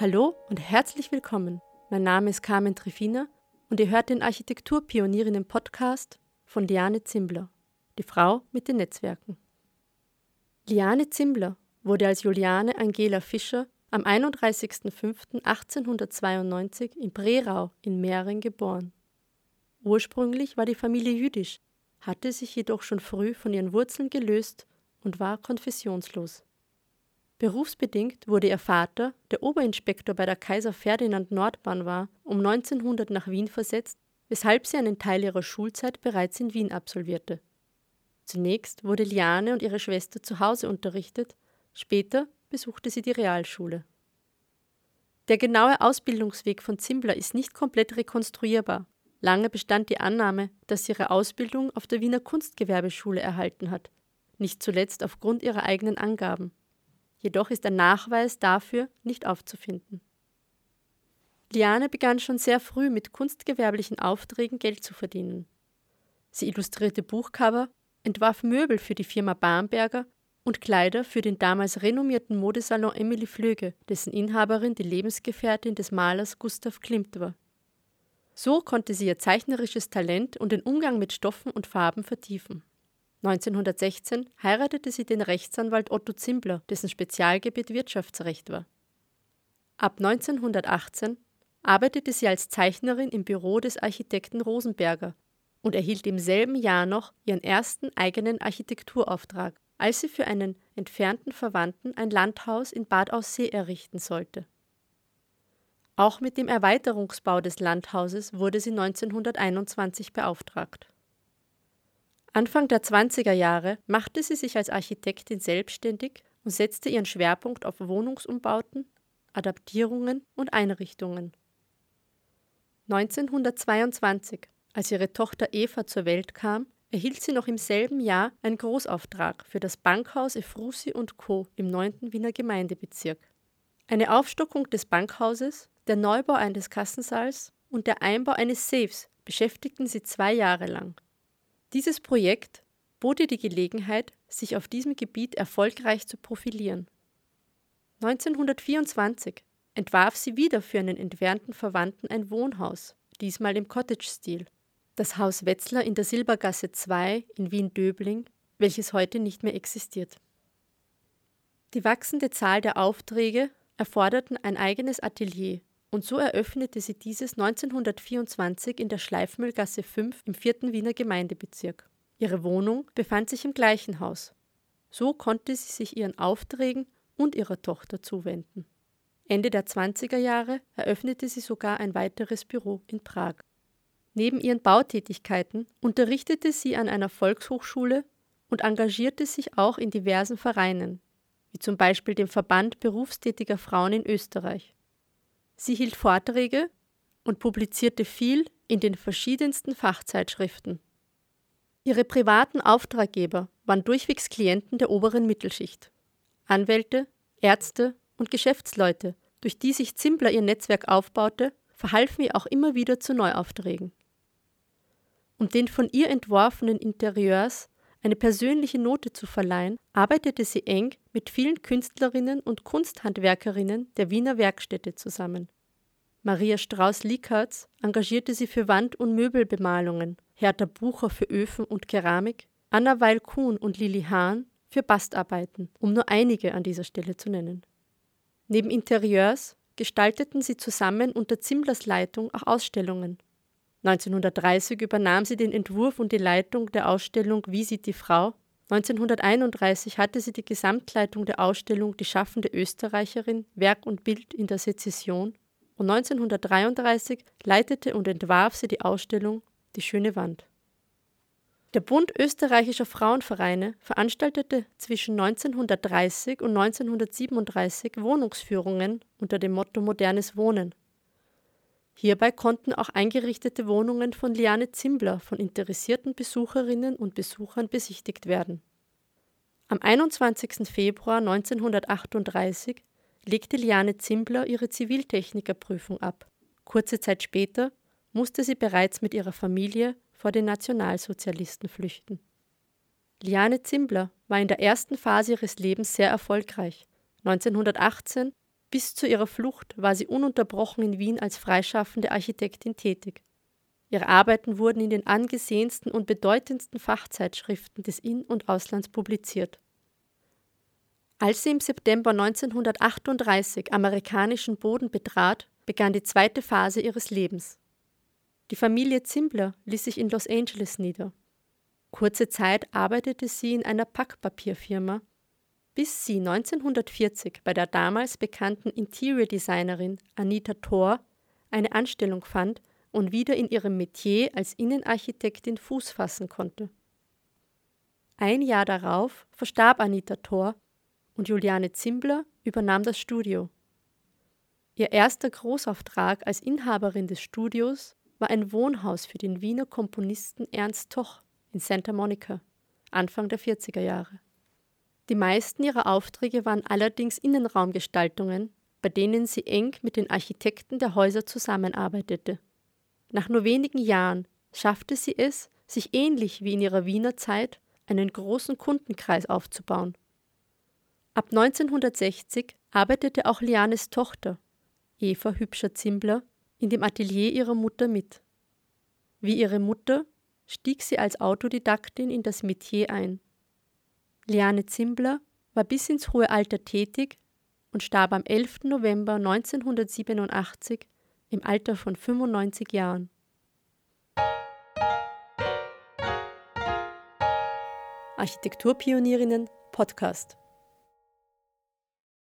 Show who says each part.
Speaker 1: Hallo und herzlich willkommen. Mein Name ist Carmen Trifina und ihr hört den Architekturpionierinnen-Podcast von Liane Zimbler, die Frau mit den Netzwerken. Liane Zimbler wurde als Juliane Angela Fischer am 31.05.1892 in Brerau in Mähren geboren. Ursprünglich war die Familie jüdisch, hatte sich jedoch schon früh von ihren Wurzeln gelöst und war konfessionslos. Berufsbedingt wurde ihr Vater, der Oberinspektor bei der Kaiser Ferdinand Nordbahn war, um 1900 nach Wien versetzt, weshalb sie einen Teil ihrer Schulzeit bereits in Wien absolvierte. Zunächst wurde Liane und ihre Schwester zu Hause unterrichtet, später besuchte sie die Realschule. Der genaue Ausbildungsweg von Zimbler ist nicht komplett rekonstruierbar. Lange bestand die Annahme, dass sie ihre Ausbildung auf der Wiener Kunstgewerbeschule erhalten hat, nicht zuletzt aufgrund ihrer eigenen Angaben. Jedoch ist ein Nachweis dafür nicht aufzufinden. Liane begann schon sehr früh mit kunstgewerblichen Aufträgen Geld zu verdienen. Sie illustrierte Buchcover, entwarf Möbel für die Firma Barnberger und Kleider für den damals renommierten Modesalon Emily Flöge, dessen Inhaberin die Lebensgefährtin des Malers Gustav Klimt war. So konnte sie ihr zeichnerisches Talent und den Umgang mit Stoffen und Farben vertiefen. 1916 heiratete sie den Rechtsanwalt Otto Zimbler, dessen Spezialgebiet Wirtschaftsrecht war. Ab 1918 arbeitete sie als Zeichnerin im Büro des Architekten Rosenberger und erhielt im selben Jahr noch ihren ersten eigenen Architekturauftrag, als sie für einen entfernten Verwandten ein Landhaus in Bad Aussee errichten sollte. Auch mit dem Erweiterungsbau des Landhauses wurde sie 1921 beauftragt. Anfang der 20er Jahre machte sie sich als Architektin selbstständig und setzte ihren Schwerpunkt auf Wohnungsumbauten, Adaptierungen und Einrichtungen. 1922, als ihre Tochter Eva zur Welt kam, erhielt sie noch im selben Jahr einen Großauftrag für das Bankhaus Efrusi Co. im 9. Wiener Gemeindebezirk. Eine Aufstockung des Bankhauses, der Neubau eines Kassensaals und der Einbau eines Safes beschäftigten sie zwei Jahre lang. Dieses Projekt bot ihr die Gelegenheit, sich auf diesem Gebiet erfolgreich zu profilieren. 1924 entwarf sie wieder für einen entfernten Verwandten ein Wohnhaus, diesmal im Cottage-Stil. Das Haus Wetzler in der Silbergasse 2 in Wien-Döbling, welches heute nicht mehr existiert. Die wachsende Zahl der Aufträge erforderten ein eigenes Atelier und so eröffnete sie dieses 1924 in der Schleifmühlgasse 5 im 4. Wiener Gemeindebezirk. Ihre Wohnung befand sich im gleichen Haus. So konnte sie sich ihren Aufträgen und ihrer Tochter zuwenden. Ende der 20er Jahre eröffnete sie sogar ein weiteres Büro in Prag. Neben ihren Bautätigkeiten unterrichtete sie an einer Volkshochschule und engagierte sich auch in diversen Vereinen, wie zum Beispiel dem Verband berufstätiger Frauen in Österreich. Sie hielt Vorträge und publizierte viel in den verschiedensten Fachzeitschriften. Ihre privaten Auftraggeber waren durchwegs Klienten der oberen Mittelschicht. Anwälte, Ärzte und Geschäftsleute, durch die sich Zimbler ihr Netzwerk aufbaute, verhalfen ihr auch immer wieder zu Neuaufträgen. Um den von ihr entworfenen Interieurs eine persönliche Note zu verleihen, arbeitete sie eng mit vielen Künstlerinnen und Kunsthandwerkerinnen der Wiener Werkstätte zusammen. Maria Strauß-Liekertz engagierte sie für Wand- und Möbelbemalungen, Hertha Bucher für Öfen und Keramik, Anna Weil-Kuhn und Lili Hahn für Bastarbeiten, um nur einige an dieser Stelle zu nennen. Neben Interieurs gestalteten sie zusammen unter Zimblers Leitung auch Ausstellungen. 1930 übernahm sie den Entwurf und die Leitung der Ausstellung Wie sieht die Frau? 1931 hatte sie die Gesamtleitung der Ausstellung Die schaffende Österreicherin Werk und Bild in der Sezession und 1933 leitete und entwarf sie die Ausstellung Die schöne Wand. Der Bund österreichischer Frauenvereine veranstaltete zwischen 1930 und 1937 Wohnungsführungen unter dem Motto Modernes Wohnen. Hierbei konnten auch eingerichtete Wohnungen von Liane Zimbler von interessierten Besucherinnen und Besuchern besichtigt werden. Am 21. Februar 1938 legte Liane Zimbler ihre Ziviltechnikerprüfung ab. Kurze Zeit später musste sie bereits mit ihrer Familie vor den Nationalsozialisten flüchten. Liane Zimbler war in der ersten Phase ihres Lebens sehr erfolgreich. 1918 Bis zu ihrer Flucht war sie ununterbrochen in Wien als freischaffende Architektin tätig. Ihre Arbeiten wurden in den angesehensten und bedeutendsten Fachzeitschriften des In- und Auslands publiziert. Als sie im September 1938 amerikanischen Boden betrat, begann die zweite Phase ihres Lebens. Die Familie Zimbler ließ sich in Los Angeles nieder. Kurze Zeit arbeitete sie in einer Packpapierfirma, bis sie 1940 bei der damals bekannten Interior Designerin Anita Thor eine Anstellung fand und wieder in ihrem Metier als Innenarchitektin Fuß fassen konnte. Ein Jahr darauf verstarb Anita Thor und Juliane Zimbler übernahm das Studio. Ihr erster Großauftrag als Inhaberin des Studios war ein Wohnhaus für den Wiener Komponisten Ernst Toch in Santa Monica, Anfang der 40er Jahre. Die meisten ihrer Aufträge waren allerdings Innenraumgestaltungen, bei denen sie eng mit den Architekten der Häuser zusammenarbeitete. Nach nur wenigen Jahren schaffte sie es, sich ähnlich wie in ihrer Wiener Zeit einen großen Kundenkreis aufzubauen. Ab 1960 arbeitete auch Lianes Tochter, Eva Hübscher-Zimbler, in dem Atelier ihrer Mutter mit. Wie ihre Mutter stieg sie als Autodidaktin in das Metier ein. Liane Zimbler war bis ins hohe Alter tätig und starb am 11. November 1987 im Alter von 95 Jahren. Architekturpionierinnen Podcast